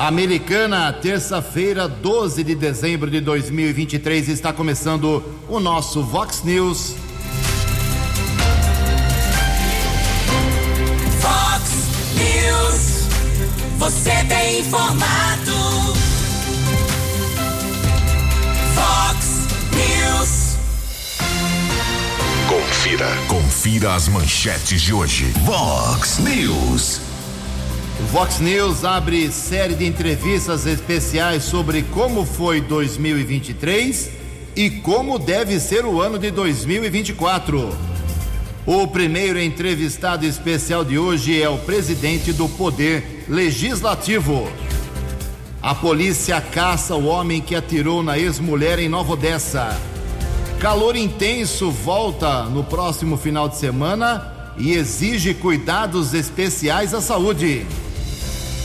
Americana, terça-feira, 12 de dezembro de 2023, está começando o nosso Vox News. Vox News, você tem informado. Vox News. Confira, confira as manchetes de hoje. Vox News. Vox News abre série de entrevistas especiais sobre como foi 2023 e como deve ser o ano de 2024. O primeiro entrevistado especial de hoje é o presidente do Poder Legislativo. A polícia caça o homem que atirou na ex-mulher em Nova Odessa. Calor intenso volta no próximo final de semana e exige cuidados especiais à saúde.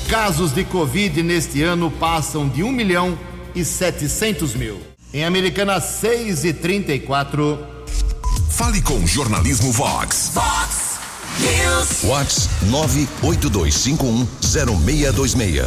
Casos de Covid neste ano passam de 1 milhão e 700 mil. Em Americana 6 e 34. Fale com o Jornalismo Vox. Vox News. Vox 982510626.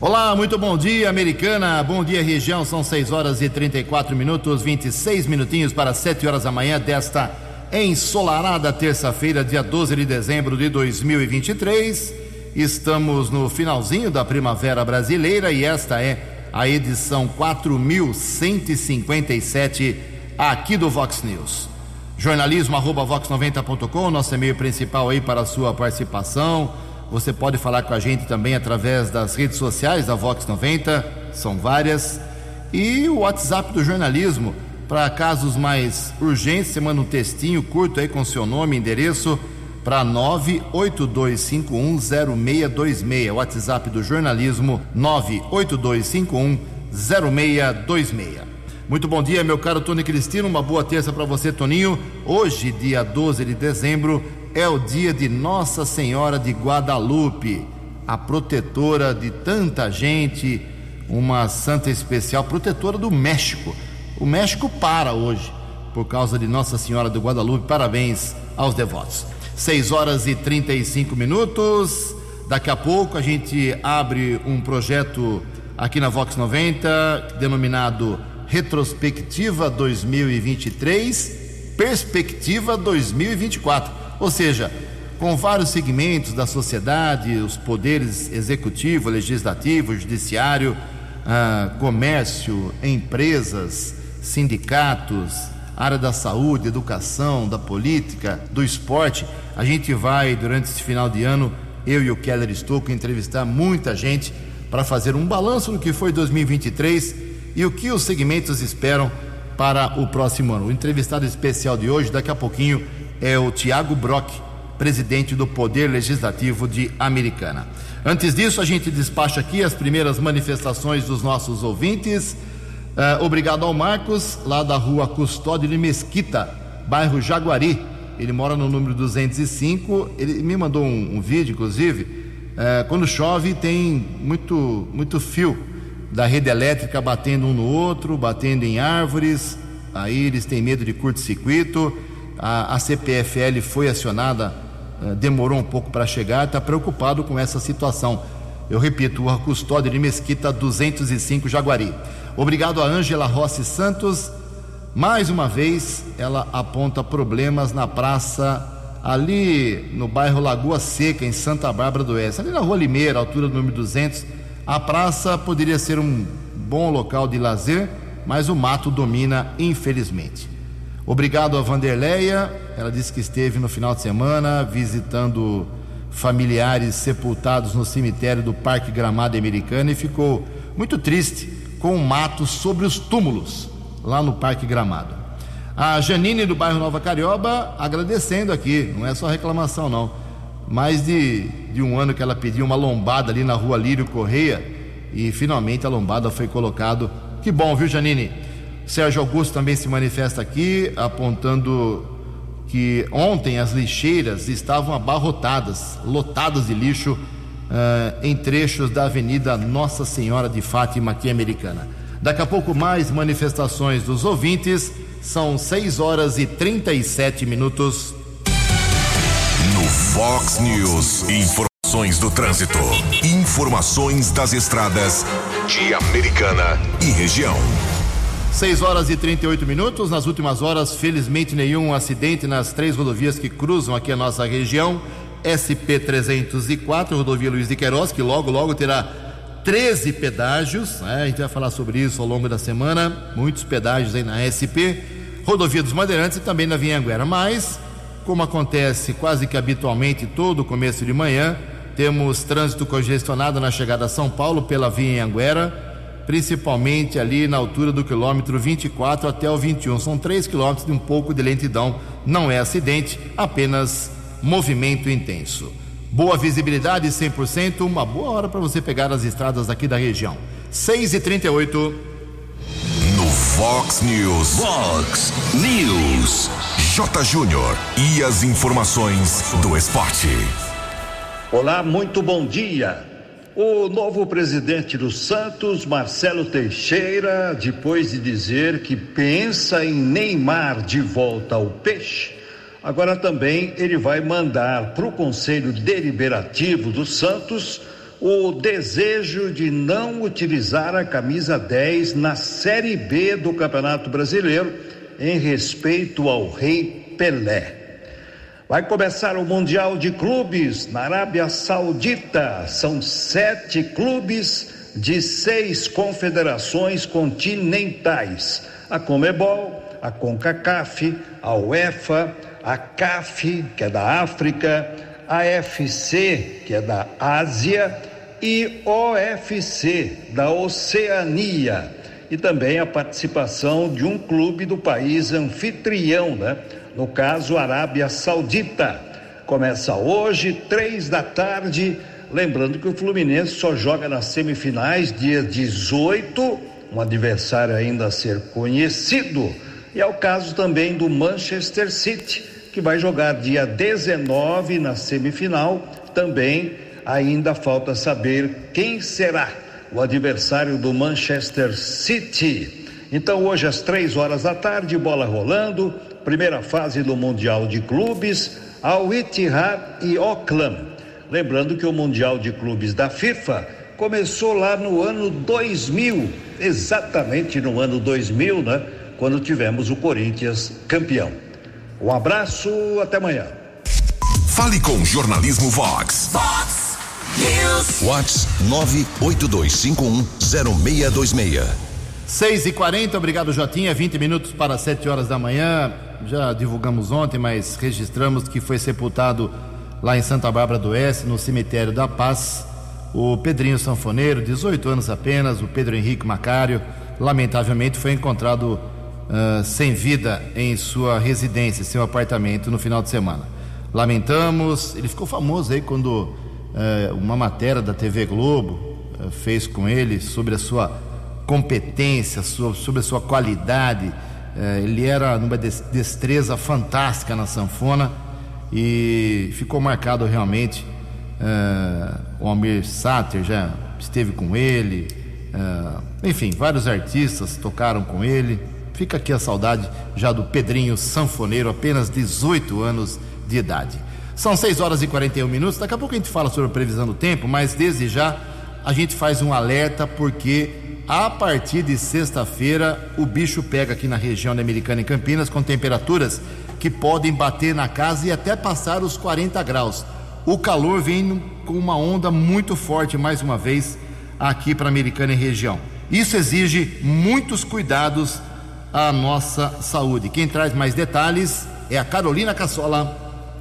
Olá, muito bom dia, Americana. Bom dia, região. São 6 horas e 34 minutos, 26 minutinhos para 7 horas da manhã desta ensolarada terça-feira, dia 12 de dezembro de 2023. Estamos no finalzinho da primavera brasileira e esta é a edição 4157 aqui do Vox News. Jornalismo arroba vox90.com, nosso e-mail principal aí para a sua participação. Você pode falar com a gente também através das redes sociais da Vox 90, são várias. E o WhatsApp do jornalismo, para casos mais urgentes, você manda um textinho curto aí com seu nome endereço para 982510626. WhatsApp do jornalismo 982510626. Muito bom dia, meu caro Tony Cristino. Uma boa terça para você, Toninho. Hoje, dia 12 de dezembro, é o dia de Nossa Senhora de Guadalupe, a protetora de tanta gente, uma santa especial, protetora do México. O México para hoje por causa de Nossa Senhora de Guadalupe. Parabéns aos devotos. 6 horas e 35 minutos. Daqui a pouco a gente abre um projeto aqui na Vox 90 denominado Retrospectiva 2023, Perspectiva 2024. Ou seja, com vários segmentos da sociedade, os poderes executivo, legislativo, judiciário, ah, comércio, empresas, sindicatos, área da saúde, educação, da política, do esporte. A gente vai, durante esse final de ano, eu e o Keller Estouco, entrevistar muita gente para fazer um balanço do que foi 2023 e o que os segmentos esperam para o próximo ano. O entrevistado especial de hoje, daqui a pouquinho, é o Tiago Brock, presidente do Poder Legislativo de Americana. Antes disso, a gente despacha aqui as primeiras manifestações dos nossos ouvintes. Uh, obrigado ao Marcos, lá da rua Custódio de Mesquita, bairro Jaguari. Ele mora no número 205. Ele me mandou um, um vídeo, inclusive. Uh, quando chove, tem muito, muito fio da rede elétrica batendo um no outro, batendo em árvores. Aí eles têm medo de curto-circuito. A, a, CPFL foi acionada, uh, demorou um pouco para chegar, está preocupado com essa situação. Eu repito, a Custódio de Mesquita 205 Jaguari. Obrigado a Ângela Rossi Santos. Mais uma vez, ela aponta problemas na praça ali no bairro Lagoa Seca, em Santa Bárbara do Oeste, ali na Rua Limeira, altura do número 200. A praça poderia ser um bom local de lazer, mas o mato domina, infelizmente. Obrigado a Vanderleia, ela disse que esteve no final de semana visitando familiares sepultados no cemitério do Parque Gramado Americano e ficou muito triste com o mato sobre os túmulos lá no Parque Gramado. A Janine do bairro Nova Carioba agradecendo aqui, não é só reclamação não. Mais de, de um ano que ela pediu uma lombada ali na rua Lírio Correia e finalmente a lombada foi colocado. Que bom, viu, Janine? Sérgio Augusto também se manifesta aqui, apontando que ontem as lixeiras estavam abarrotadas, lotadas de lixo uh, em trechos da Avenida Nossa Senhora de Fátima, aqui americana. Daqui a pouco, mais manifestações dos ouvintes. São 6 horas e 37 minutos. No Fox News, informações Ações do trânsito. Informações das estradas de Americana e região. 6 horas e 38 minutos. Nas últimas horas, felizmente, nenhum acidente nas três rodovias que cruzam aqui a nossa região. SP-304, rodovia Luiz de Queiroz, que logo, logo terá 13 pedágios. Né? A gente vai falar sobre isso ao longo da semana. Muitos pedágios aí na SP. Rodovia dos Bandeirantes e também na Vinhanguera. Mas, como acontece quase que habitualmente todo começo de manhã, temos trânsito congestionado na chegada a São Paulo pela Vinhanguera principalmente ali na altura do quilômetro 24 até o 21. São 3 quilômetros de um pouco de lentidão. Não é acidente, apenas movimento intenso. Boa visibilidade, 100%, uma boa hora para você pegar as estradas aqui da região. 6 e 38 No Fox News. Fox News. J. Júnior. E as informações do esporte. Olá, muito bom dia. O novo presidente do Santos, Marcelo Teixeira, depois de dizer que pensa em Neymar de volta ao peixe, agora também ele vai mandar para o Conselho Deliberativo do Santos o desejo de não utilizar a camisa 10 na Série B do Campeonato Brasileiro, em respeito ao Rei Pelé. Vai começar o Mundial de Clubes na Arábia Saudita. São sete clubes de seis confederações continentais: a Comebol, a CONCACAF, a UEFA, a CAF, que é da África, a FC, que é da Ásia, e OFC, da Oceania. E também a participação de um clube do país anfitrião, né? no caso Arábia Saudita. Começa hoje, três da tarde. Lembrando que o Fluminense só joga nas semifinais, dia 18, um adversário ainda a ser conhecido. E é o caso também do Manchester City, que vai jogar dia 19 na semifinal. Também ainda falta saber quem será o adversário do Manchester City. Então, hoje às três horas da tarde, bola rolando primeira fase do Mundial de Clubes, Al Ittihad e Auckland. Lembrando que o Mundial de Clubes da FIFA começou lá no ano 2000, exatamente no ano 2000, né? Quando tivemos o Corinthians campeão. Um abraço, até amanhã. Fale com Jornalismo Vox. Fox News. Vox 982510626. 6 e 40 obrigado Jotinha, 20 minutos para 7 horas da manhã. Já divulgamos ontem, mas registramos que foi sepultado lá em Santa Bárbara do Oeste, no cemitério da Paz, o Pedrinho Sanfoneiro, 18 anos apenas, o Pedro Henrique Macário, lamentavelmente foi encontrado uh, sem vida em sua residência, seu apartamento no final de semana. Lamentamos, ele ficou famoso aí quando uh, uma matéria da TV Globo uh, fez com ele sobre a sua competência, sobre a sua qualidade. Ele era numa destreza fantástica na sanfona e ficou marcado realmente. O Almir Sater já esteve com ele, enfim, vários artistas tocaram com ele. Fica aqui a saudade já do Pedrinho Sanfoneiro, apenas 18 anos de idade. São 6 horas e 41 minutos. Daqui a pouco a gente fala sobre a previsão do tempo, mas desde já a gente faz um alerta porque a partir de sexta-feira, o bicho pega aqui na região da Americana e Campinas com temperaturas que podem bater na casa e até passar os 40 graus. O calor vem com uma onda muito forte, mais uma vez, aqui para a Americana e região. Isso exige muitos cuidados à nossa saúde. Quem traz mais detalhes é a Carolina Cassola.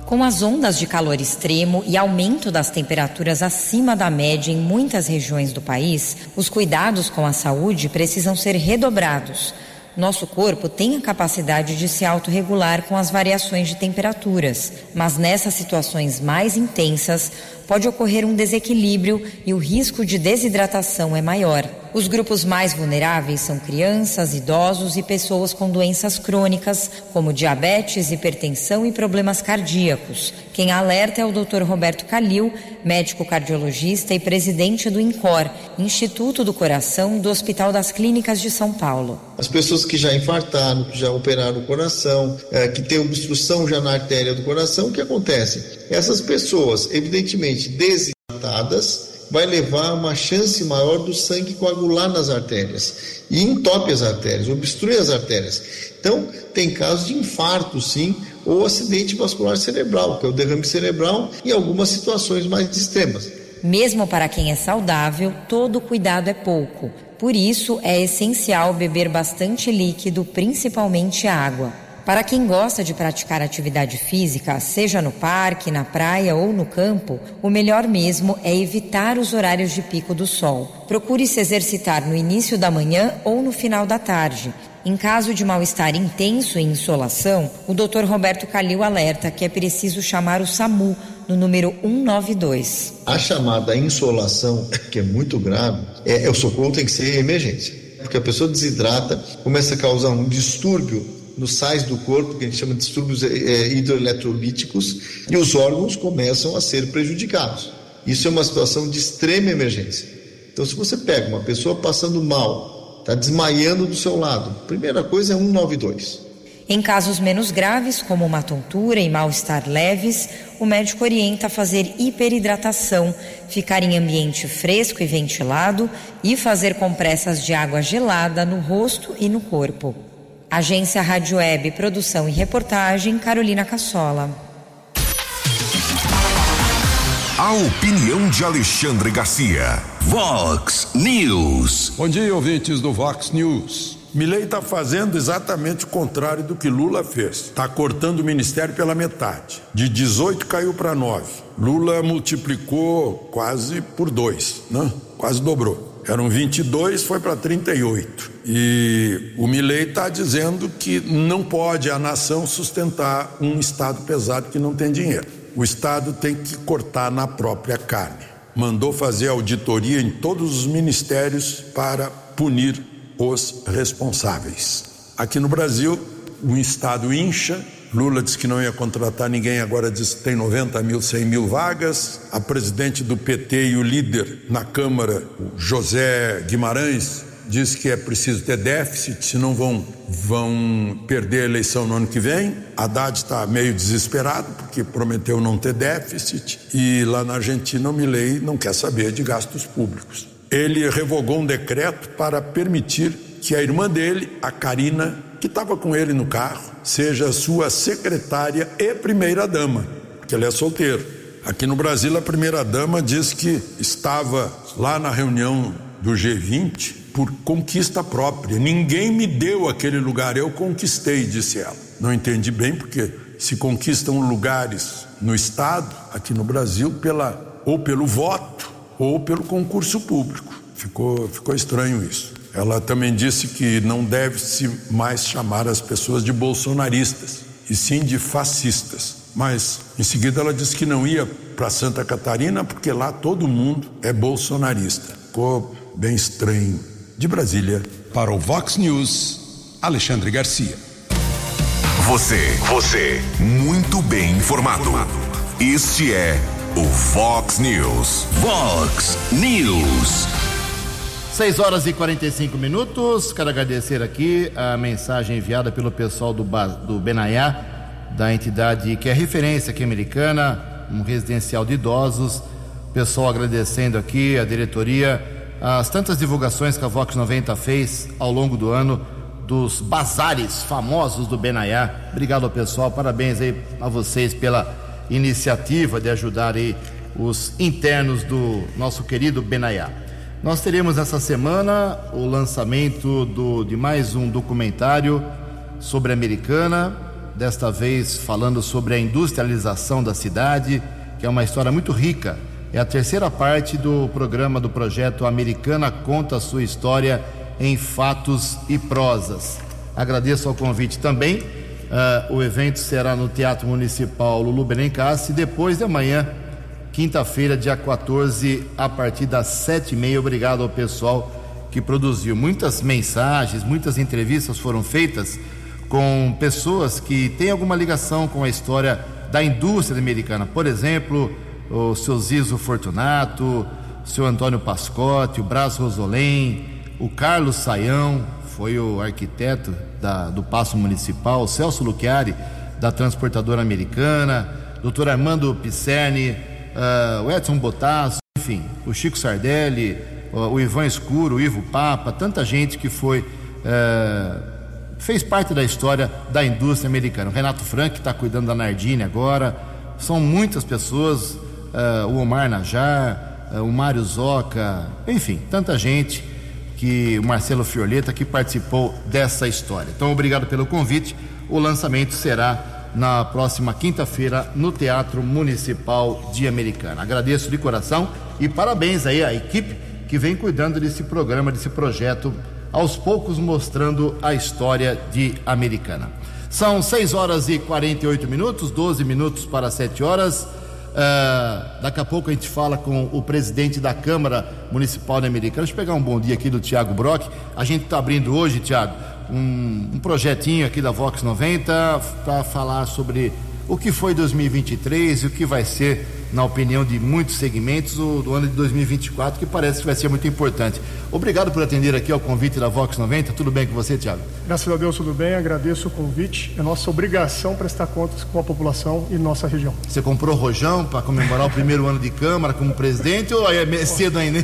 Com as ondas de calor extremo e aumento das temperaturas acima da média em muitas regiões do país, os cuidados com a saúde precisam ser redobrados. Nosso corpo tem a capacidade de se autorregular com as variações de temperaturas, mas nessas situações mais intensas pode ocorrer um desequilíbrio e o risco de desidratação é maior. Os grupos mais vulneráveis são crianças, idosos e pessoas com doenças crônicas, como diabetes, hipertensão e problemas cardíacos. Quem alerta é o Dr. Roberto Calil, médico cardiologista e presidente do INCOR, Instituto do Coração do Hospital das Clínicas de São Paulo. As pessoas que já infartaram, que já operaram o coração, é, que têm obstrução já na artéria do coração, o que acontece? Essas pessoas, evidentemente, desde elevadas vai levar a uma chance maior do sangue coagular nas artérias e entope as artérias, obstrui as artérias. Então, tem casos de infarto, sim, ou acidente vascular cerebral, que é o derrame cerebral, em algumas situações mais extremas. Mesmo para quem é saudável, todo cuidado é pouco. Por isso, é essencial beber bastante líquido, principalmente água. Para quem gosta de praticar atividade física, seja no parque, na praia ou no campo, o melhor mesmo é evitar os horários de pico do sol. Procure se exercitar no início da manhã ou no final da tarde. Em caso de mal-estar intenso e insolação, o Dr. Roberto Calil alerta que é preciso chamar o SAMU no número 192. A chamada insolação, que é muito grave, é, o socorro tem que ser emergência. Porque a pessoa desidrata, começa a causar um distúrbio nos sais do corpo, que a gente chama de distúrbios é, hidroeletrolíticos, e os órgãos começam a ser prejudicados. Isso é uma situação de extrema emergência. Então, se você pega uma pessoa passando mal, está desmaiando do seu lado, primeira coisa é 192. Em casos menos graves, como uma tontura e mal-estar leves, o médico orienta a fazer hiperidratação, ficar em ambiente fresco e ventilado e fazer compressas de água gelada no rosto e no corpo. Agência Rádio Web, produção e reportagem, Carolina Cassola. A opinião de Alexandre Garcia. Vox News. Bom dia, ouvintes do Vox News. Milley está fazendo exatamente o contrário do que Lula fez. Está cortando o ministério pela metade. De 18 caiu para 9. Lula multiplicou quase por dois, né? quase dobrou. Eram 22, foi para 38. E o Milley está dizendo que não pode a nação sustentar um Estado pesado que não tem dinheiro. O Estado tem que cortar na própria carne. Mandou fazer auditoria em todos os ministérios para punir os responsáveis. Aqui no Brasil, o Estado incha, Lula disse que não ia contratar ninguém, agora diz que tem 90 mil, 100 mil vagas. A presidente do PT e o líder na Câmara, José Guimarães, diz que é preciso ter déficit, senão vão, vão perder a eleição no ano que vem. Haddad está meio desesperado porque prometeu não ter déficit e lá na Argentina o Milei não quer saber de gastos públicos. Ele revogou um decreto para permitir que a irmã dele, a Karina, que estava com ele no carro, seja sua secretária e primeira-dama, porque ele é solteiro. Aqui no Brasil, a primeira-dama diz que estava lá na reunião do G20 por conquista própria. Ninguém me deu aquele lugar, eu conquistei, disse ela. Não entendi bem, porque se conquistam lugares no Estado, aqui no Brasil, pela, ou pelo voto ou pelo concurso público. Ficou, ficou estranho isso. Ela também disse que não deve-se mais chamar as pessoas de bolsonaristas, e sim de fascistas. Mas em seguida ela disse que não ia para Santa Catarina porque lá todo mundo é bolsonarista. Ficou bem estranho. De Brasília. Para o Vox News, Alexandre Garcia. Você, você, muito bem informado. Este é o Vox News. Vox News. 6 horas e 45 minutos. Quero agradecer aqui a mensagem enviada pelo pessoal do, do Benaiá, da entidade que é referência aqui americana, um residencial de idosos. Pessoal agradecendo aqui a diretoria, as tantas divulgações que a Vox 90 fez ao longo do ano dos bazares famosos do Benaiá. Obrigado pessoal, parabéns aí a vocês pela iniciativa de ajudar aí os internos do nosso querido Benaiá. Nós teremos essa semana o lançamento do, de mais um documentário sobre a Americana, desta vez falando sobre a industrialização da cidade, que é uma história muito rica. É a terceira parte do programa do projeto Americana Conta Sua História em Fatos e Prosas. Agradeço ao convite também. Uh, o evento será no Teatro Municipal Lulu Benincassi, depois de amanhã quinta-feira, dia 14, a partir das sete e meia. Obrigado ao pessoal que produziu. Muitas mensagens, muitas entrevistas foram feitas com pessoas que têm alguma ligação com a história da indústria americana. Por exemplo, o seu Zizo Fortunato, o seu Antônio Pascotti, o Brás Rosolém, o Carlos Saião, foi o arquiteto da, do Paço Municipal, o Celso Luchiari, da Transportadora Americana, doutor Armando Pisserni, uh, o Edson Botasso, enfim, o Chico Sardelli, o Ivan Escuro, o Ivo Papa, tanta gente que foi. É, fez parte da história da indústria americana. O Renato Frank está cuidando da Nardini agora. São muitas pessoas, uh, o Omar Najar, uh, o Mário Zoca, enfim, tanta gente que o Marcelo Fiorleta que participou dessa história. Então, obrigado pelo convite. O lançamento será na próxima quinta-feira no Teatro Municipal de Americana. Agradeço de coração e parabéns aí à equipe que vem cuidando desse programa, desse projeto aos poucos mostrando a história de Americana. São 6 horas e 48 minutos, 12 minutos para 7 horas. Uh, daqui a pouco a gente fala com o presidente da Câmara Municipal de Americana. Deixa eu pegar um bom dia aqui do Tiago Brock. A gente está abrindo hoje, Tiago, um, um projetinho aqui da Vox 90 para falar sobre o que foi 2023 e o que vai ser na opinião de muitos segmentos, o, do ano de 2024, que parece que vai ser muito importante. Obrigado por atender aqui ao convite da Vox 90. Tudo bem com você, Tiago? Graças a Deus, tudo bem. Agradeço o convite. É nossa obrigação prestar contas com a população e nossa região. Você comprou rojão para comemorar o primeiro ano de Câmara como presidente ou é cedo ainda?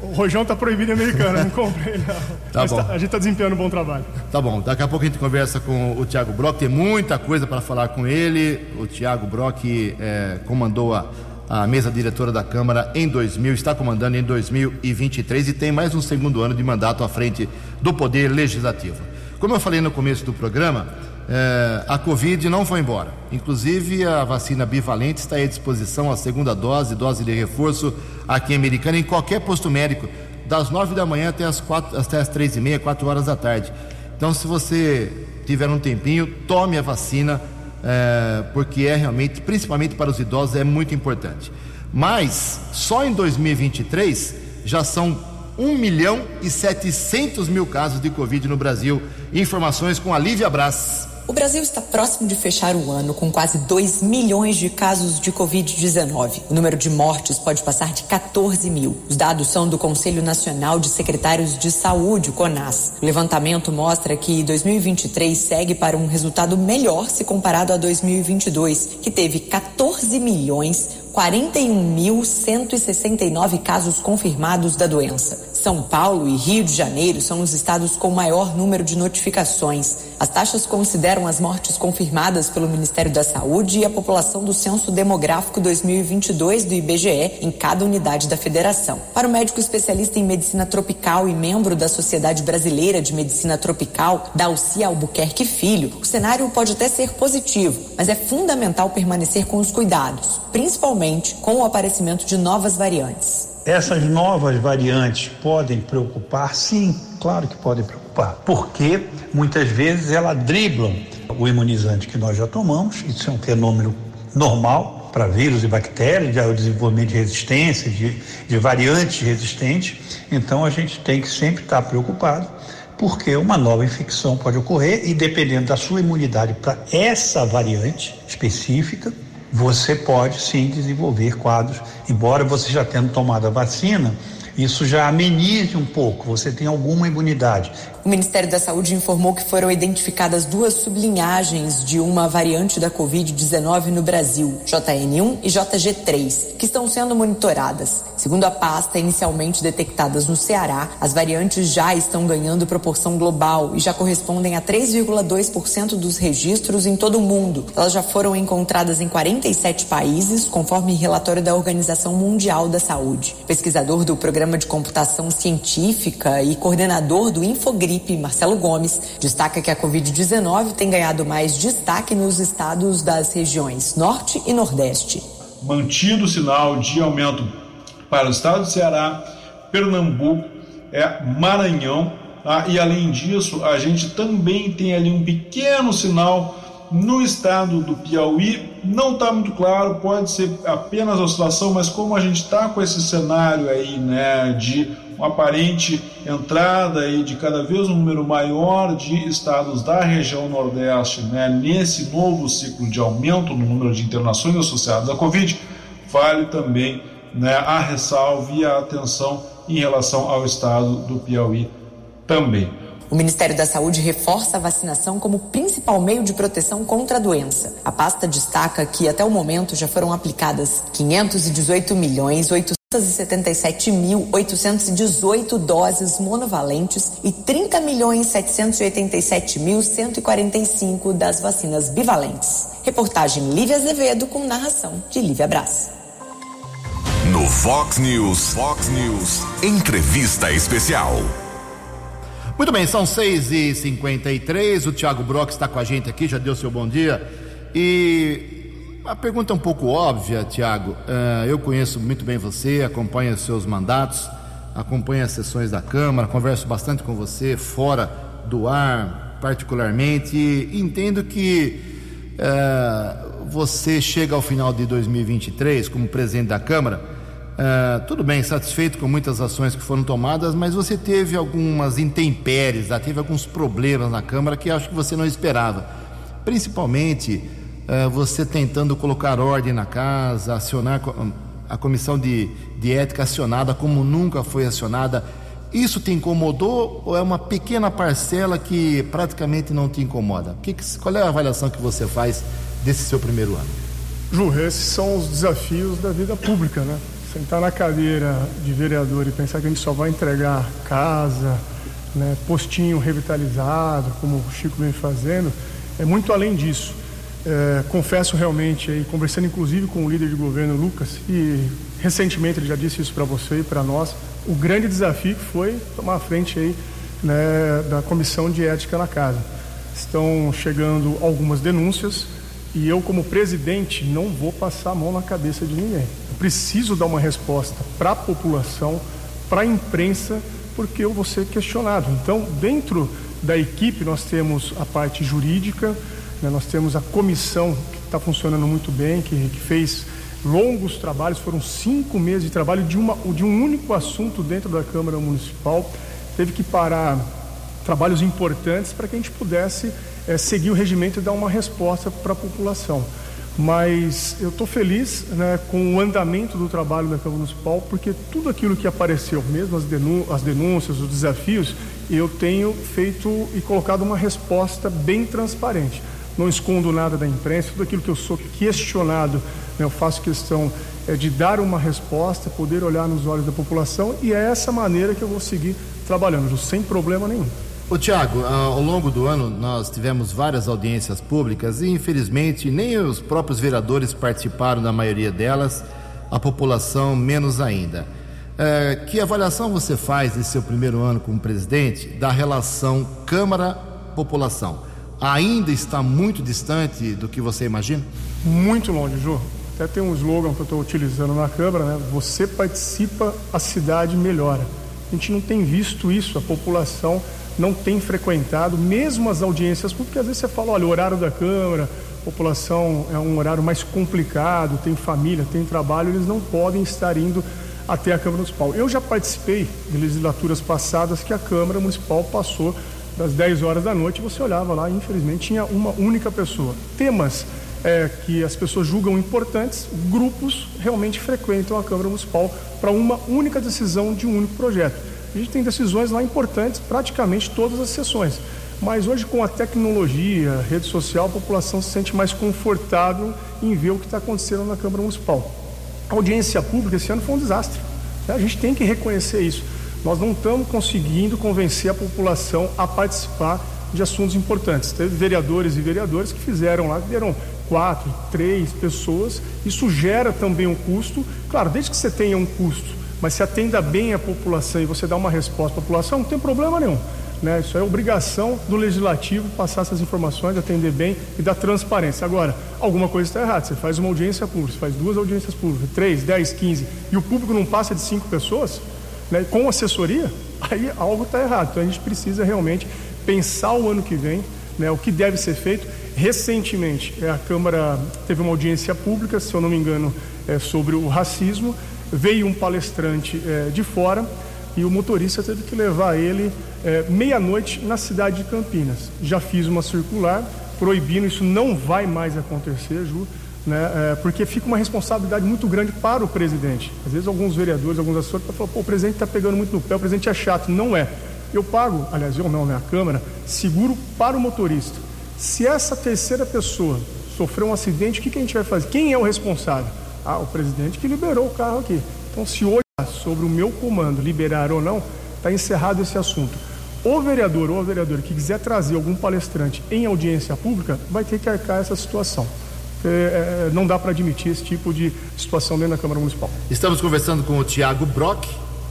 O rojão está proibido em americana, não comprei não. Tá Mas bom. Tá, a gente está desempenhando um bom trabalho. Tá bom, daqui a pouco a gente conversa com o Tiago Brock, tem muita coisa para falar com ele. O Tiago Brock é, comandou a, a mesa diretora da Câmara em 2000, está comandando em 2023 e tem mais um segundo ano de mandato à frente do Poder Legislativo. Como eu falei no começo do programa, é, a Covid não foi embora. Inclusive, a vacina bivalente está à disposição, a segunda dose, dose de reforço aqui em Americana, em qualquer posto médico, das nove da manhã até as, quatro, até as três e meia, quatro horas da tarde. Então, se você tiver um tempinho, tome a vacina, é, porque é realmente, principalmente para os idosos, é muito importante. Mas, só em 2023, já são 1 milhão e 700 mil casos de Covid no Brasil. Informações com a Lívia Brás. O Brasil está próximo de fechar o ano com quase 2 milhões de casos de Covid-19. O número de mortes pode passar de 14 mil. Os dados são do Conselho Nacional de Secretários de Saúde, CONAS. O levantamento mostra que 2023 segue para um resultado melhor se comparado a 2022, que teve 14 milhões 41.169 casos confirmados da doença. São Paulo e Rio de Janeiro são os estados com maior número de notificações. As taxas consideram as mortes confirmadas pelo Ministério da Saúde e a população do Censo Demográfico 2022 do IBGE em cada unidade da federação. Para o médico especialista em medicina tropical e membro da Sociedade Brasileira de Medicina Tropical, Dalci Albuquerque Filho, o cenário pode até ser positivo, mas é fundamental permanecer com os cuidados, principalmente com o aparecimento de novas variantes. Essas novas variantes podem preocupar? Sim, claro que podem preocupar, porque muitas vezes elas driblam o imunizante que nós já tomamos, isso é um fenômeno normal para vírus e bactérias, de desenvolvimento de resistência, de, de variantes resistentes, então a gente tem que sempre estar preocupado porque uma nova infecção pode ocorrer e dependendo da sua imunidade para essa variante específica, você pode sim desenvolver quadros, embora você já tendo tomado a vacina, isso já amenize um pouco, você tem alguma imunidade. O Ministério da Saúde informou que foram identificadas duas sublinhagens de uma variante da Covid-19 no Brasil, JN1 e JG3, que estão sendo monitoradas. Segundo a pasta, inicialmente detectadas no Ceará, as variantes já estão ganhando proporção global e já correspondem a 3,2% dos registros em todo o mundo. Elas já foram encontradas em 47 países, conforme relatório da Organização Mundial da Saúde. Pesquisador do Programa de Computação Científica e coordenador do Infogri Marcelo Gomes, destaca que a Covid-19 tem ganhado mais destaque nos estados das regiões Norte e Nordeste. Mantido o sinal de aumento para o estado do Ceará, Pernambuco, é Maranhão, tá? e além disso, a gente também tem ali um pequeno sinal no estado do Piauí. Não está muito claro, pode ser apenas oscilação, mas como a gente está com esse cenário aí, né, de uma aparente entrada aí de cada vez um número maior de estados da região Nordeste né, nesse novo ciclo de aumento no número de internações associadas à Covid, vale também né, a ressalva e a atenção em relação ao estado do Piauí também. O Ministério da Saúde reforça a vacinação como principal meio de proteção contra a doença. A pasta destaca que até o momento já foram aplicadas 518 milhões 800 277.818 doses monovalentes e 30.787.145 das vacinas bivalentes. Reportagem Lívia Azevedo com narração de Lívia Braz. No Fox News, Fox News, entrevista especial. Muito bem, são 6h53. O Thiago Brock está com a gente aqui, já deu seu bom dia. E a pergunta é um pouco óbvia, Tiago. Uh, eu conheço muito bem você, acompanho os seus mandatos, acompanho as sessões da Câmara, converso bastante com você fora do ar, particularmente, e entendo que uh, você chega ao final de 2023 como presidente da Câmara Uh, tudo bem, satisfeito com muitas ações que foram tomadas, mas você teve algumas intempéries, teve alguns problemas na Câmara que acho que você não esperava. Principalmente uh, você tentando colocar ordem na casa, acionar a comissão de, de ética acionada como nunca foi acionada. Isso te incomodou ou é uma pequena parcela que praticamente não te incomoda? Que, qual é a avaliação que você faz desse seu primeiro ano? Ju, esses são os desafios da vida pública, né? Sentar na cadeira de vereador e pensar que a gente só vai entregar casa, né, postinho revitalizado, como o Chico vem fazendo, é muito além disso. É, confesso realmente, aí, conversando inclusive com o líder de governo, Lucas, e recentemente ele já disse isso para você e para nós, o grande desafio foi tomar a frente aí, né, da comissão de ética na casa. Estão chegando algumas denúncias e eu, como presidente, não vou passar a mão na cabeça de ninguém preciso dar uma resposta para a população, para a imprensa, porque eu vou ser questionado. Então, dentro da equipe, nós temos a parte jurídica, né, nós temos a comissão que está funcionando muito bem, que, que, fez longos trabalhos, foram cinco meses de trabalho de, uma, de um único assunto dentro da Câmara Municipal. Teve que parar trabalhos importantes para que a gente pudesse é, seguir o regimento e dar uma resposta para a população mas eu estou feliz né, com o andamento do trabalho da Câmara Municipal, porque tudo aquilo que apareceu, mesmo as, as denúncias, os desafios, eu tenho feito e colocado uma resposta bem transparente. Não escondo nada da imprensa, tudo aquilo que eu sou questionado, né, eu faço questão é, de dar uma resposta, poder olhar nos olhos da população, e é essa maneira que eu vou seguir trabalhando, sem problema nenhum. Ô Tiago, ao longo do ano nós tivemos várias audiências públicas e infelizmente nem os próprios vereadores participaram da maioria delas, a população menos ainda. É, que avaliação você faz nesse seu primeiro ano como presidente da relação Câmara-população? Ainda está muito distante do que você imagina? Muito longe, Ju. Até tem um slogan que eu estou utilizando na Câmara, né? Você participa, a cidade melhora. A gente não tem visto isso, a população não tem frequentado, mesmo as audiências públicas, às vezes você fala, olha, o horário da Câmara, população é um horário mais complicado, tem família, tem trabalho, eles não podem estar indo até a Câmara Municipal. Eu já participei de legislaturas passadas que a Câmara Municipal passou das 10 horas da noite, você olhava lá, infelizmente tinha uma única pessoa. Temas é, que as pessoas julgam importantes, grupos realmente frequentam a Câmara Municipal para uma única decisão de um único projeto. A gente tem decisões lá importantes, praticamente todas as sessões. Mas hoje, com a tecnologia, rede social, a população se sente mais confortável em ver o que está acontecendo na Câmara Municipal. A audiência pública esse ano foi um desastre. Né? A gente tem que reconhecer isso. Nós não estamos conseguindo convencer a população a participar de assuntos importantes. Teve vereadores e vereadoras que fizeram lá, deram quatro, três pessoas. Isso gera também um custo. Claro, desde que você tenha um custo mas se atenda bem a população e você dá uma resposta à população, não tem problema nenhum. Né? Isso é obrigação do legislativo passar essas informações, atender bem e dar transparência. Agora, alguma coisa está errada. Você faz uma audiência pública, você faz duas audiências públicas, três, dez, quinze, e o público não passa de cinco pessoas, né? com assessoria, aí algo está errado. Então a gente precisa realmente pensar o ano que vem né, o que deve ser feito. Recentemente, é, a Câmara teve uma audiência pública, se eu não me engano, é, sobre o racismo veio um palestrante é, de fora e o motorista teve que levar ele é, meia-noite na cidade de Campinas. Já fiz uma circular proibindo, isso não vai mais acontecer, Ju, né, é, porque fica uma responsabilidade muito grande para o presidente. Às vezes alguns vereadores, alguns assessores falam, pô, o presidente está pegando muito no pé, o presidente é chato. Não é. Eu pago, aliás, eu não, né, a Câmara, seguro para o motorista. Se essa terceira pessoa sofrer um acidente, o que, que a gente vai fazer? Quem é o responsável? Ah, o presidente que liberou o carro aqui. Então, se hoje sobre o meu comando, liberar ou não, está encerrado esse assunto. O vereador ou a vereadora que quiser trazer algum palestrante em audiência pública vai ter que arcar essa situação. É, é, não dá para admitir esse tipo de situação dentro da Câmara Municipal. Estamos conversando com o Tiago Brock,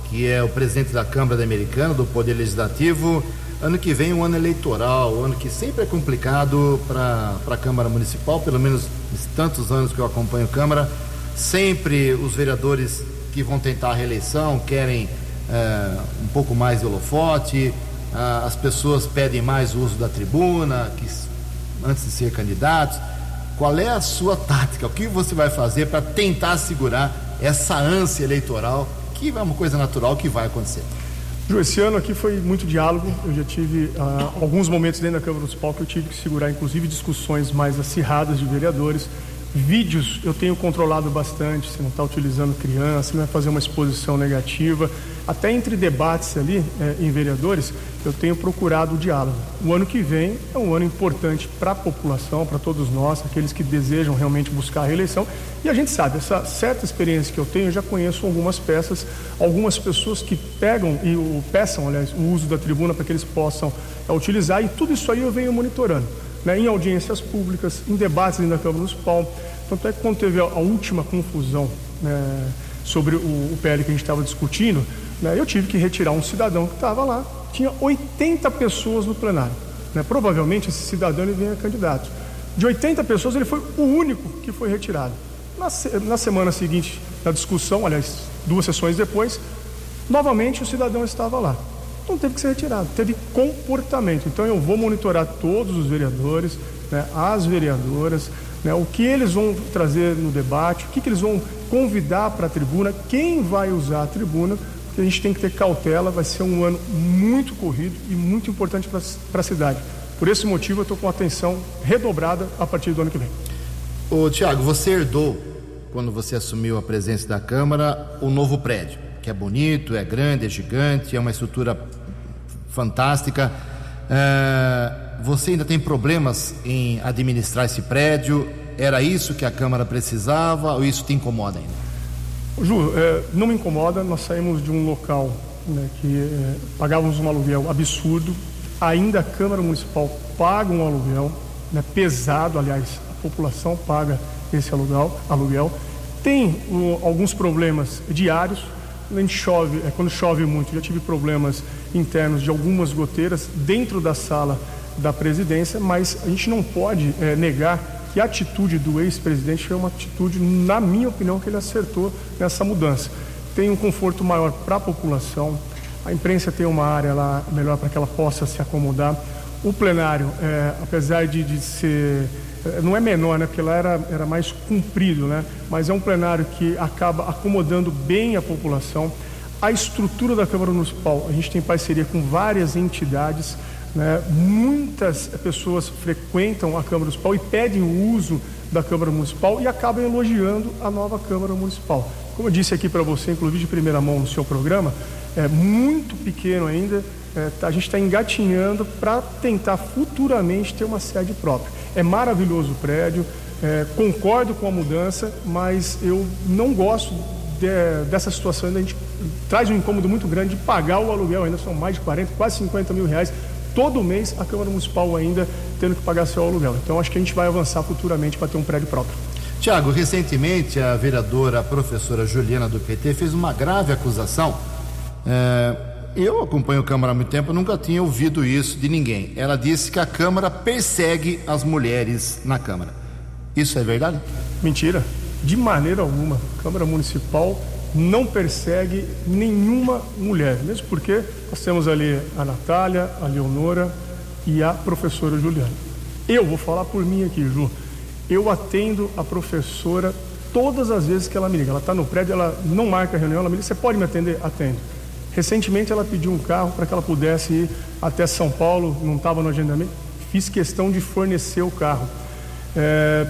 que é o presidente da Câmara Americana, do Poder Legislativo. Ano que vem, um ano eleitoral, um ano que sempre é complicado para a Câmara Municipal, pelo menos tantos anos que eu acompanho a Câmara. Sempre os vereadores que vão tentar a reeleição querem é, um pouco mais de holofote, ah, as pessoas pedem mais uso da tribuna que, antes de ser candidatos. Qual é a sua tática? O que você vai fazer para tentar segurar essa ânsia eleitoral, que é uma coisa natural que vai acontecer? Ju, esse ano aqui foi muito diálogo. Eu já tive ah, alguns momentos dentro da Câmara Municipal que eu tive que segurar, inclusive, discussões mais acirradas de vereadores. Vídeos eu tenho controlado bastante, você não está utilizando criança, não vai fazer uma exposição negativa. Até entre debates ali é, em vereadores, eu tenho procurado o diálogo. O ano que vem é um ano importante para a população, para todos nós, aqueles que desejam realmente buscar a reeleição. E a gente sabe, essa certa experiência que eu tenho, eu já conheço algumas peças, algumas pessoas que pegam e o, peçam, aliás, o uso da tribuna para que eles possam é, utilizar, e tudo isso aí eu venho monitorando. Né, em audiências públicas, em debates na Câmara Municipal. Tanto é que quando teve a, a última confusão né, sobre o, o PL que a gente estava discutindo, né, eu tive que retirar um cidadão que estava lá. Tinha 80 pessoas no plenário. Né, provavelmente esse cidadão ele vinha candidato. De 80 pessoas, ele foi o único que foi retirado. Na, na semana seguinte, na discussão, aliás, duas sessões depois, novamente o cidadão estava lá. Então teve que ser retirado, teve comportamento. Então eu vou monitorar todos os vereadores, né, as vereadoras, né, o que eles vão trazer no debate, o que, que eles vão convidar para a tribuna, quem vai usar a tribuna, a gente tem que ter cautela, vai ser um ano muito corrido e muito importante para a cidade. Por esse motivo, eu estou com atenção redobrada a partir do ano que vem. Ô, Tiago, você herdou, quando você assumiu a presença da Câmara, o novo prédio, que é bonito, é grande, é gigante, é uma estrutura fantástica. É, você ainda tem problemas em administrar esse prédio? Era isso que a Câmara precisava ou isso te incomoda ainda? Ju, é, não me incomoda, nós saímos de um local né, que é, pagávamos um aluguel absurdo, ainda a Câmara Municipal paga um aluguel, né, pesado, aliás, a população paga esse aluguel, aluguel. tem um, alguns problemas diários, gente chove, é, quando chove muito, já tive problemas internos de algumas goteiras dentro da sala da presidência, mas a gente não pode é, negar que a atitude do ex-presidente foi uma atitude, na minha opinião, que ele acertou nessa mudança. Tem um conforto maior para a população, a imprensa tem uma área lá melhor para que ela possa se acomodar. O plenário, é, apesar de, de ser é, não é menor, né? Porque lá era, era mais comprido, né? Mas é um plenário que acaba acomodando bem a população. A estrutura da Câmara Municipal, a gente tem parceria com várias entidades né? Muitas pessoas frequentam a Câmara Municipal e pedem o uso da Câmara Municipal e acabam elogiando a nova Câmara Municipal. Como eu disse aqui para você, inclusive de primeira mão no seu programa, é muito pequeno ainda, a gente está engatinhando para tentar futuramente ter uma sede própria. É maravilhoso o prédio, é, concordo com a mudança, mas eu não gosto de, dessa situação. A gente traz um incômodo muito grande de pagar o aluguel, ainda são mais de 40, quase 50 mil reais todo mês a Câmara Municipal ainda tendo que pagar seu aluguel. Então acho que a gente vai avançar futuramente para ter um prédio próprio. Tiago, recentemente a vereadora a professora Juliana do PT fez uma grave acusação. É, eu acompanho a Câmara há muito tempo, nunca tinha ouvido isso de ninguém. Ela disse que a Câmara persegue as mulheres na Câmara. Isso é verdade? Mentira. De maneira alguma. A Câmara Municipal não persegue nenhuma mulher, mesmo porque nós temos ali a Natália, a Leonora e a professora Juliana. Eu vou falar por mim aqui, Ju. Eu atendo a professora todas as vezes que ela me liga. Ela está no prédio, ela não marca reunião, ela me liga, você pode me atender? Atendo. Recentemente ela pediu um carro para que ela pudesse ir até São Paulo, não estava no agendamento. Fiz questão de fornecer o carro. É,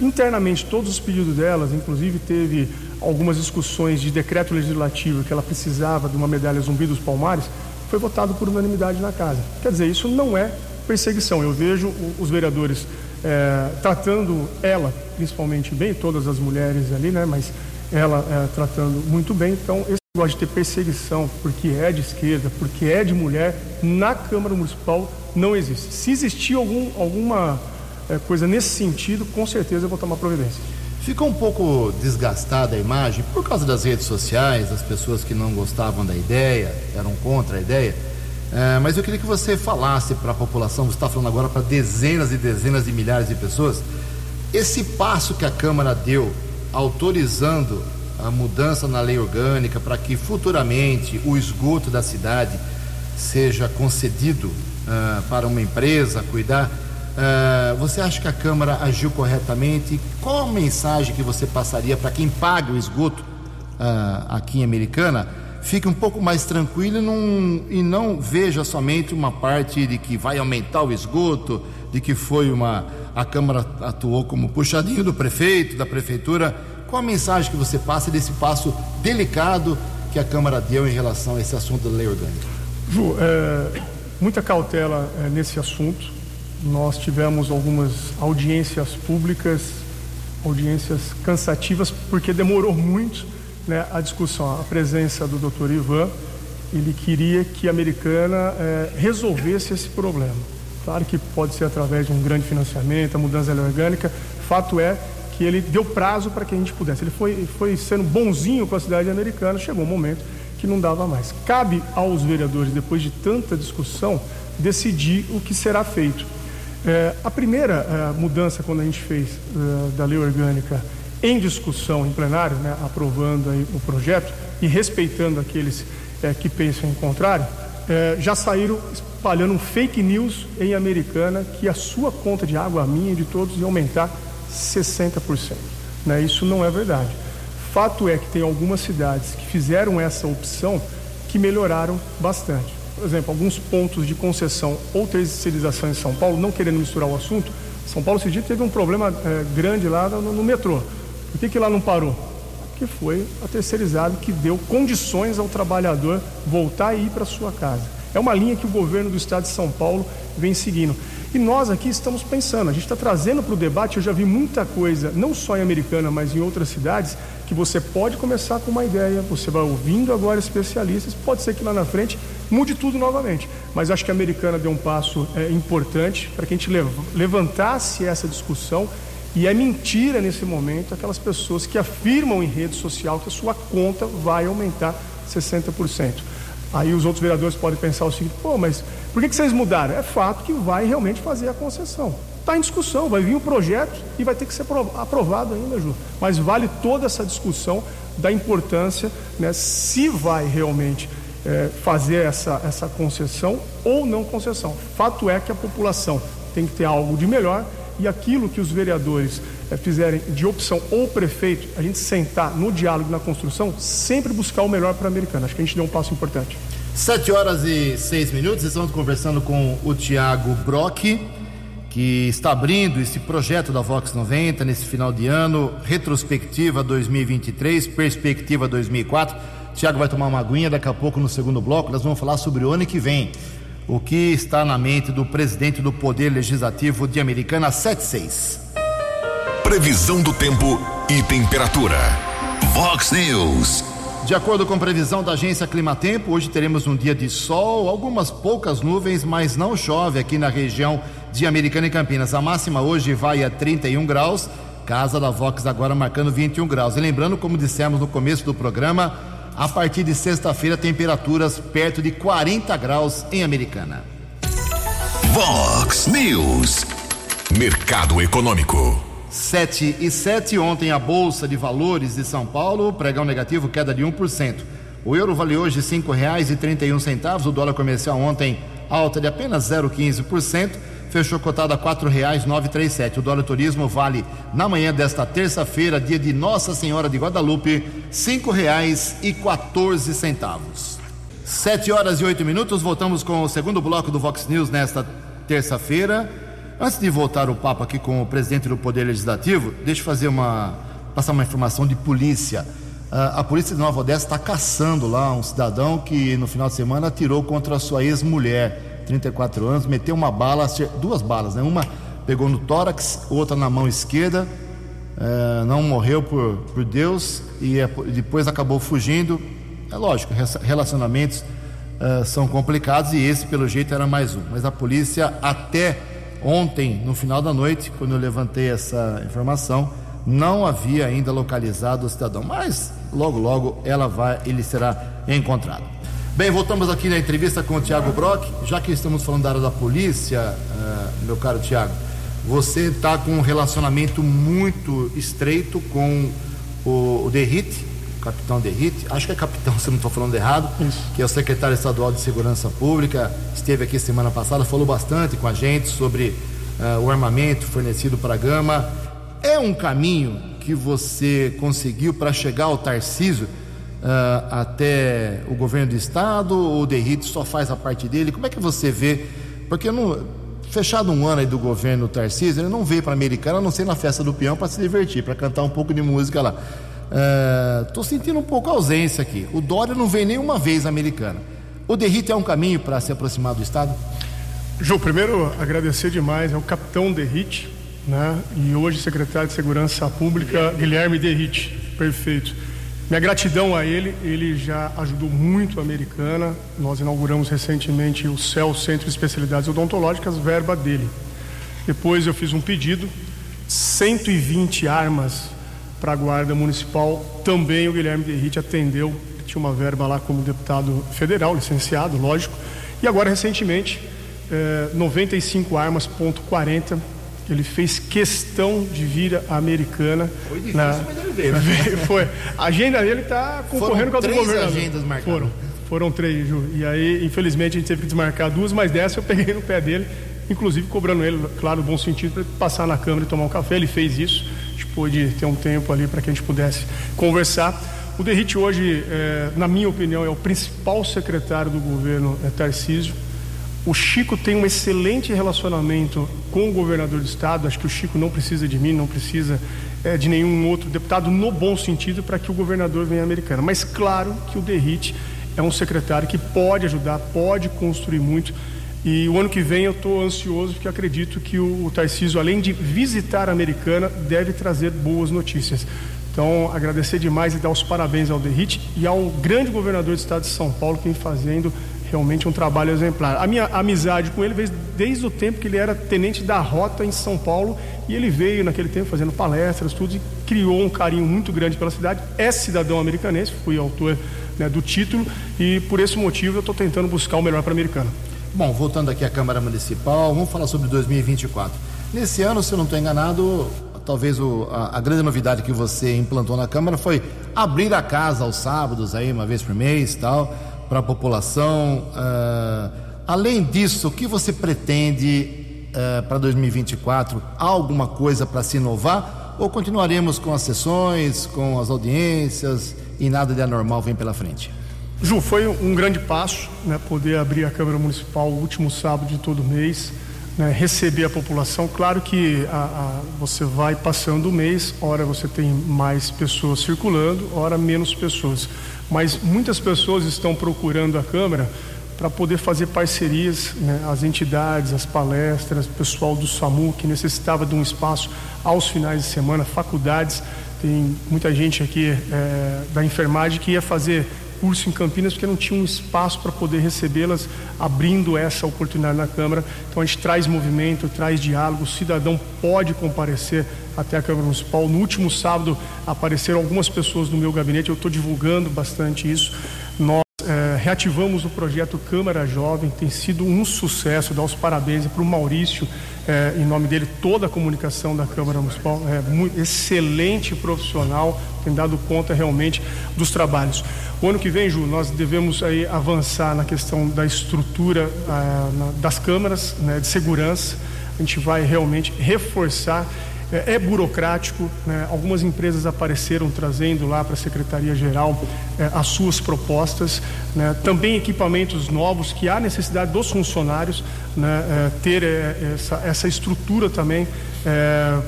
internamente, todos os pedidos delas, inclusive teve algumas discussões de decreto legislativo que ela precisava de uma medalha zumbi dos palmares, foi votado por unanimidade na casa. Quer dizer, isso não é perseguição. Eu vejo os vereadores é, tratando ela, principalmente bem, todas as mulheres ali, né? Mas ela é, tratando muito bem. Então, esse negócio de ter perseguição porque é de esquerda, porque é de mulher, na Câmara Municipal não existe. Se existir algum, alguma é, coisa nesse sentido, com certeza eu vou tomar providência. Ficou um pouco desgastada a imagem por causa das redes sociais, das pessoas que não gostavam da ideia, eram contra a ideia. É, mas eu queria que você falasse para a população, você está falando agora para dezenas e dezenas de milhares de pessoas, esse passo que a Câmara deu, autorizando a mudança na lei orgânica para que futuramente o esgoto da cidade seja concedido uh, para uma empresa cuidar. Uh, você acha que a Câmara agiu corretamente? Qual a mensagem que você passaria para quem paga o esgoto uh, aqui em Americana? Fique um pouco mais tranquilo e não, e não veja somente uma parte de que vai aumentar o esgoto, de que foi uma. A Câmara atuou como puxadinho do prefeito, da prefeitura. Qual a mensagem que você passa desse passo delicado que a Câmara deu em relação a esse assunto da lei orgânica? Ju, é, muita cautela é, nesse assunto. Nós tivemos algumas audiências públicas, audiências cansativas, porque demorou muito né, a discussão. A presença do doutor Ivan, ele queria que a americana é, resolvesse esse problema. Claro que pode ser através de um grande financiamento, a mudança orgânica. Fato é que ele deu prazo para que a gente pudesse. Ele foi, foi sendo bonzinho com a cidade americana, chegou um momento que não dava mais. Cabe aos vereadores, depois de tanta discussão, decidir o que será feito. É, a primeira é, mudança, quando a gente fez é, da lei orgânica em discussão em plenário, né, aprovando o projeto e respeitando aqueles é, que pensam em contrário, é, já saíram espalhando um fake news em Americana que a sua conta de água, a minha e de todos, ia aumentar 60%. Né? Isso não é verdade. Fato é que tem algumas cidades que fizeram essa opção que melhoraram bastante. Por exemplo, alguns pontos de concessão ou terceirização em São Paulo, não querendo misturar o assunto, São Paulo esse dia teve um problema é, grande lá no, no metrô. Por que, que lá não parou? Porque foi a terceirizada que deu condições ao trabalhador voltar e ir para sua casa. É uma linha que o governo do estado de São Paulo vem seguindo. E nós aqui estamos pensando, a gente está trazendo para o debate, eu já vi muita coisa, não só em Americana, mas em outras cidades, que você pode começar com uma ideia, você vai ouvindo agora especialistas, pode ser que lá na frente mude tudo novamente. Mas acho que a Americana deu um passo é, importante para que a gente levantasse essa discussão. E é mentira nesse momento aquelas pessoas que afirmam em rede social que a sua conta vai aumentar 60%. Aí os outros vereadores podem pensar o seguinte: pô, mas por que, que vocês mudaram? É fato que vai realmente fazer a concessão. Está em discussão, vai vir o um projeto e vai ter que ser aprovado ainda, Ju. Mas vale toda essa discussão da importância, né, se vai realmente é, fazer essa, essa concessão ou não concessão. Fato é que a população tem que ter algo de melhor e aquilo que os vereadores é, fizerem de opção ou prefeito, a gente sentar no diálogo, na construção, sempre buscar o melhor para a americana. Acho que a gente deu um passo importante. Sete horas e seis minutos, estamos conversando com o Tiago Brock, que está abrindo esse projeto da Vox 90 nesse final de ano, retrospectiva 2023, perspectiva 2004. Tiago vai tomar uma aguinha daqui a pouco no segundo bloco, nós vamos falar sobre o ano que vem. O que está na mente do presidente do Poder Legislativo de Americana 76. Previsão do tempo e temperatura. Vox News. De acordo com previsão da agência Climatempo, hoje teremos um dia de sol, algumas poucas nuvens, mas não chove aqui na região de Americana e Campinas. A máxima hoje vai a 31 graus, casa da Vox agora marcando 21 graus. E lembrando, como dissemos no começo do programa, a partir de sexta-feira, temperaturas perto de 40 graus em Americana. Vox News. Mercado Econômico. 7 e 7. Ontem a Bolsa de Valores de São Paulo, pregão negativo, queda de 1%. O euro vale hoje R$ 5,31. O dólar comercial ontem alta de apenas 0,15%. Fechou cotado a R$ 4,937. O dólar turismo vale na manhã desta terça-feira, dia de Nossa Senhora de Guadalupe, R$ 5,14. 7 horas e 8 minutos. Voltamos com o segundo bloco do Vox News nesta terça-feira. Antes de voltar o papo aqui com o presidente do Poder Legislativo, deixa eu fazer uma passar uma informação de polícia. Uh, a polícia de Nova Odessa está caçando lá um cidadão que no final de semana atirou contra a sua ex-mulher, 34 anos, meteu uma bala, duas balas, né? Uma pegou no tórax, outra na mão esquerda. uh, não morreu por, por Deus e é, depois acabou fugindo. É lógico, relacionamentos uh, são complicados e esse, pelo jeito, era mais um. Mas a polícia, até ontem, no final da noite, quando eu levantei essa informação, não havia ainda localizado o cidadão. Mas logo, logo ela vai, ele será encontrado. Bem, voltamos aqui na entrevista com o Tiago Brock. Já que estamos falando da área da polícia, uh, meu caro Tiago, você está com um relacionamento muito estreito com o, o Derrite, capitão Derrite, acho que é capitão, se não estou falando errado, Isso. que é o secretário estadual de Segurança Pública, esteve aqui semana passada, falou bastante com a gente sobre uh, o armamento fornecido para a Gama. É um caminho que você conseguiu para chegar ao Tarcísio uh, até o governo do estado ou o Derrite só faz a parte dele? Como é que você vê? Porque não, fechado um ano aí do governo Tarcísio, ele não veio para a Americana, a não ser na festa do peão para se divertir, para cantar um pouco de música lá. Estou uh, sentindo um pouco a ausência aqui. O Dória não veio nenhuma vez à Americana. O Derrite é um caminho para se aproximar do Estado? Ju, primeiro agradecer demais ao capitão Derrite, né? E hoje secretário de Segurança Pública, Guilherme Derrite. Perfeito. Minha gratidão a ele, ele já ajudou muito a americana. Nós inauguramos recentemente o CEL, Centro de Especialidades Odontológicas, verba dele. Depois eu fiz um pedido, 120 armas para a Guarda Municipal. Também o Guilherme Derrite atendeu, tinha uma verba lá como deputado federal, licenciado, lógico. E agora, recentemente, eh, 95 armas, ponto 40 ele fez questão de vir à Americana. Foi difícil, na... mas ele veio. Né? Foi. A agenda dele está concorrendo foram com a do governo. agendas marcadas. Foram. Foram três, Ju. E aí, infelizmente, a gente teve que desmarcar duas, mas dessa eu peguei no pé dele, inclusive cobrando ele, claro, no bom sentido, para passar na Câmara e tomar um café. Ele fez isso. Pôde ter um tempo ali para que a gente pudesse conversar. O Derrite hoje, é, na minha opinião, é o principal secretário do governo é, Tarcísio o Chico tem um excelente relacionamento com o governador do estado. Acho que o Chico não precisa de mim, não precisa é, de nenhum outro deputado, no bom sentido, para que o governador venha americano. Mas claro que o Derrite é um secretário que pode ajudar, pode construir muito. E o ano que vem eu estou ansioso porque acredito que o, Tarcísio, além de visitar a Americana, deve trazer boas notícias. Então, agradecer demais e dar os parabéns ao Derrite e ao grande governador do estado de São Paulo que vem fazendo realmente um trabalho exemplar. A minha amizade com ele veio desde o tempo que ele era tenente da rota em São Paulo e ele veio naquele tempo fazendo palestras, tudo e criou um carinho muito grande pela cidade. É cidadão americanense, fui autor né, do título e por esse motivo eu estou tentando buscar o melhor para a americana. Bom, voltando aqui à Câmara Municipal, vamos falar sobre 2024. Nesse ano, se eu não estou enganado, talvez o, a, a, grande novidade que você implantou na Câmara foi abrir a casa aos sábados, aí uma vez por mês tal para a população. Uh, além disso, o que você pretende uh, para 2024? Há alguma coisa para se inovar? Ou continuaremos com as sessões, com as audiências e nada de anormal vem pela frente? Ju, foi um grande passo né, poder abrir a Câmara Municipal o último sábado de todo mês, né, receber a população. Claro que a, a, você vai passando o mês, hora você tem mais pessoas circulando, hora menos pessoas mas muitas pessoas estão procurando a Câmara para poder fazer parcerias, né, as entidades, as palestras, pessoal do SAMU que necessitava de um espaço aos finais de semana, faculdades, tem muita gente aqui é, da enfermagem que ia fazer curso em Campinas porque não tinha um espaço para poder recebê-las, abrindo essa oportunidade na Câmara. Então a gente traz movimento, traz diálogo, o cidadão pode comparecer até a Câmara Municipal. No último sábado apareceram algumas pessoas no meu gabinete, eu estou divulgando bastante isso. Nós é, reativamos o projeto Câmara Jovem, tem sido um sucesso. Dar os parabéns para o Maurício, é, em nome dele, toda a comunicação da Câmara Municipal, é muito, excelente profissional, tem dado conta realmente dos trabalhos. O ano que vem, Ju, nós devemos aí avançar na questão da estrutura ah, na, das câmaras né, de segurança. A gente vai realmente reforçar é, é burocrático, né? algumas empresas apareceram trazendo lá para a Secretaria-Geral é, as suas propostas, né? também equipamentos novos que há necessidade dos funcionários né? é, ter é, essa, essa estrutura também. É,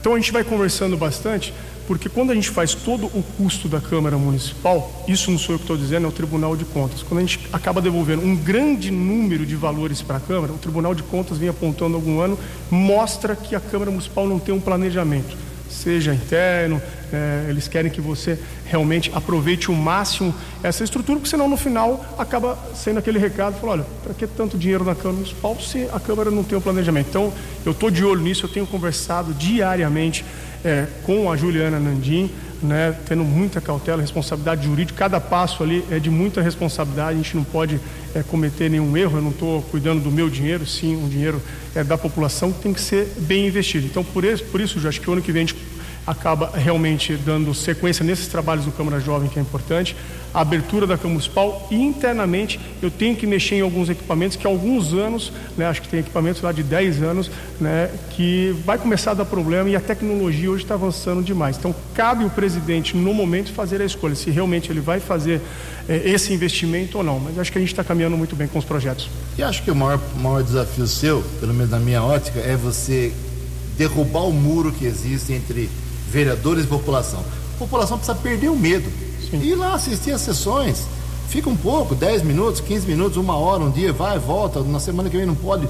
então a gente vai conversando bastante porque quando a gente faz todo o custo da Câmara Municipal, isso não sou eu que estou dizendo, é o Tribunal de Contas. Quando a gente acaba devolvendo um grande número de valores para a Câmara, o Tribunal de Contas vem apontando algum ano, mostra que a Câmara Municipal não tem um planejamento. seja interno, é, eles querem que você realmente aproveite o máximo essa estrutura, porque senão no final acaba sendo aquele recado, falar, olha, para que tanto dinheiro na Câmara Municipal se a Câmara não tem o um planejamento? Então, eu estou de olho nisso, eu tenho conversado diariamente é, com a Juliana Nandim, né, tendo muita cautela, responsabilidade jurídica, cada passo ali é de muita responsabilidade, a gente não pode é, cometer nenhum erro, eu não estou cuidando do meu dinheiro, sim, o dinheiro é da população tem que ser bem investido. Então, por isso, por isso acho que o ano que vem a gente acaba realmente dando sequência nesses trabalhos do Câmara Jovem, que é importante, a abertura da Municipal e internamente eu tenho que mexer em alguns equipamentos que há alguns anos, né, acho que tem equipamentos lá de 10 anos, né, que vai começar a dar problema e a tecnologia hoje está avançando demais. Então cabe o presidente no momento fazer a escolha, se realmente ele vai fazer eh, esse investimento ou não. Mas acho que a gente está caminhando muito bem com os projetos. E acho que o maior, maior desafio seu, pelo menos na minha ótica, é você derrubar o muro que existe entre vereadores e população. A população precisa perder o medo. Sim. Ir lá assistir as sessões. Fica um pouco, 10 minutos, 15 minutos, uma hora, um dia, vai, volta, na semana que vem não pode.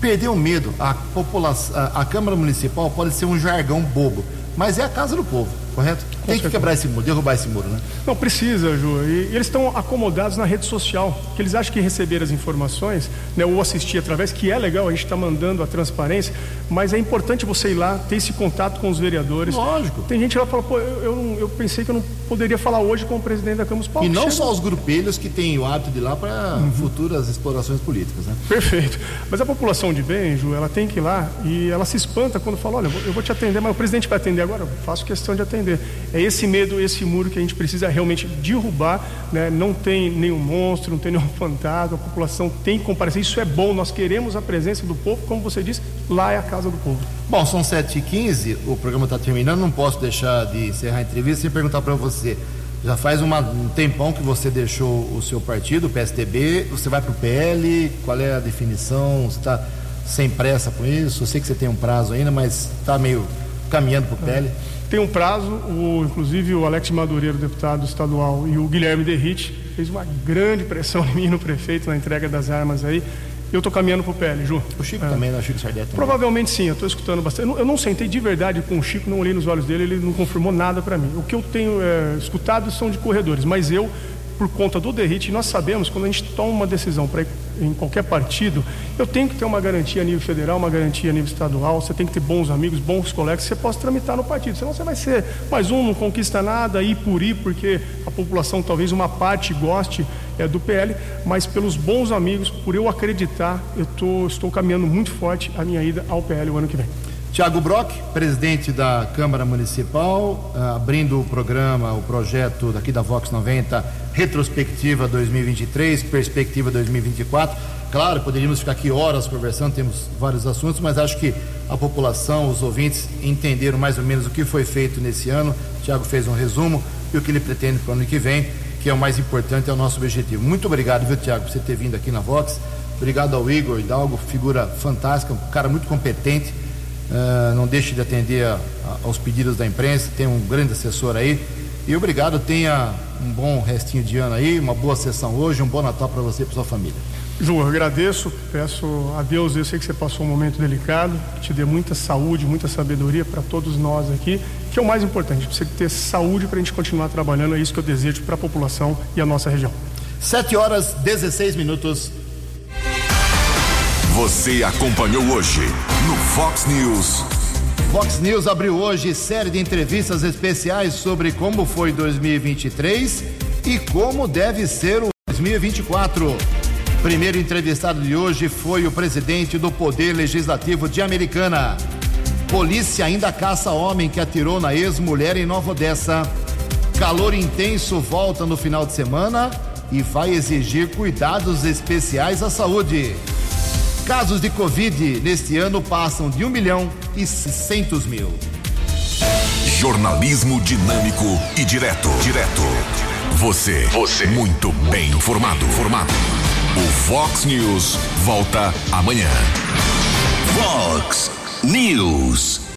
Perder o medo. A, população, a, a Câmara Municipal pode ser um jargão bobo, mas é a casa do povo correto? Tem que quebrar esse muro, derrubar esse muro, né? Não, precisa, Ju. E, eles estão acomodados na rede social, que eles acham que receber as informações, né, ou assistir através, que é legal, a gente está mandando a transparência, mas é importante você ir lá, ter esse contato com os vereadores. Lógico. Tem gente lá que fala, pô, eu, eu, eu, pensei que eu não poderia falar hoje com o presidente da Câmara Municipal. E não Chega. só os grupelhos que têm o hábito de ir lá para uhum. futuras explorações políticas, né? Perfeito. Mas a população de bem, Ju, ela tem que ir lá e ela se espanta quando fala, olha, eu vou te atender, mas o presidente vai atender agora, eu faço questão de atender. É esse medo, esse muro que a gente precisa realmente derrubar. Né? Não tem nenhum monstro, não tem nenhum fantasma, a população tem que comparecer. Isso é bom, nós queremos a presença do povo, como você disse, lá é a casa do povo. Bom, são 7h15, o programa está terminando, não posso deixar de encerrar a entrevista sem perguntar para você. Já faz uma, um tempão que você deixou o seu partido, o PSDB, você vai para o PL, qual é a definição? Você está sem pressa com isso? Eu sei que você tem um prazo ainda, mas está meio caminhando para o PL. É tem um prazo, o, inclusive o Alex Madureira, deputado estadual, e o Guilherme Derrite fez uma grande pressão em mim no prefeito na entrega das armas aí. Eu estou caminhando para o PL, Ju. O Chico é. também, né? O Chico Sardet também. Provavelmente sim, eu estou escutando bastante. Eu não, eu não, sentei de verdade com o Chico, não olhei nos olhos dele, ele não confirmou nada para mim. O que eu tenho é, escutado são de corredores, mas eu por conta do derrite, nós sabemos quando a gente toma uma decisão para em qualquer partido, eu tenho que ter uma garantia a nível federal, uma garantia a nível estadual, você tem que ter bons amigos, bons colegas que você possa tramitar no partido. Senão você vai ser mais um, não conquista nada, ir por ir, porque a população, talvez uma parte goste é, do PL, mas pelos bons amigos, por eu acreditar, eu tô, estou caminhando muito forte a minha ida ao PL o ano que vem. Tiago Brock, presidente da Câmara Municipal, uh, abrindo o programa, o projeto daqui da Vox 90, retrospectiva 2023, perspectiva 2024. Claro, poderíamos ficar aqui horas conversando, temos vários assuntos, mas acho que a população, os ouvintes entenderam mais ou menos o que foi feito nesse ano. Tiago fez um resumo e o que ele pretende para o ano que vem, que é o mais importante, é o nosso objetivo. Muito obrigado, viu, Tiago, por você ter vindo aqui na Vox. Obrigado ao Igor Hidalgo, figura fantástica, um cara muito competente Uh, não deixe de atender a, a, aos pedidos da imprensa, tem um grande assessor aí. E obrigado, tenha um bom restinho de ano aí, uma boa sessão hoje, um bom Natal para você e para sua família. Ju, eu agradeço, peço a Deus, eu sei que você passou um momento delicado, que te dê muita saúde, muita sabedoria para todos nós aqui, que é o mais importante, precisa ter saúde para a gente continuar trabalhando, é isso que eu desejo para a população e a nossa região. 7 horas 16 minutos. Você acompanhou hoje no Fox News. Fox News abriu hoje série de entrevistas especiais sobre como foi 2023 e como deve ser o 2024. Primeiro entrevistado de hoje foi o presidente do Poder Legislativo de Americana. Polícia ainda caça homem que atirou na ex-mulher em Nova Odessa. Calor intenso volta no final de semana e vai exigir cuidados especiais à saúde. Casos de Covid neste ano passam de 1 milhão e 600 mil. Jornalismo dinâmico e direto. Direto. Você. Você. Muito bem informado. Formado. O Fox News volta amanhã. Fox News.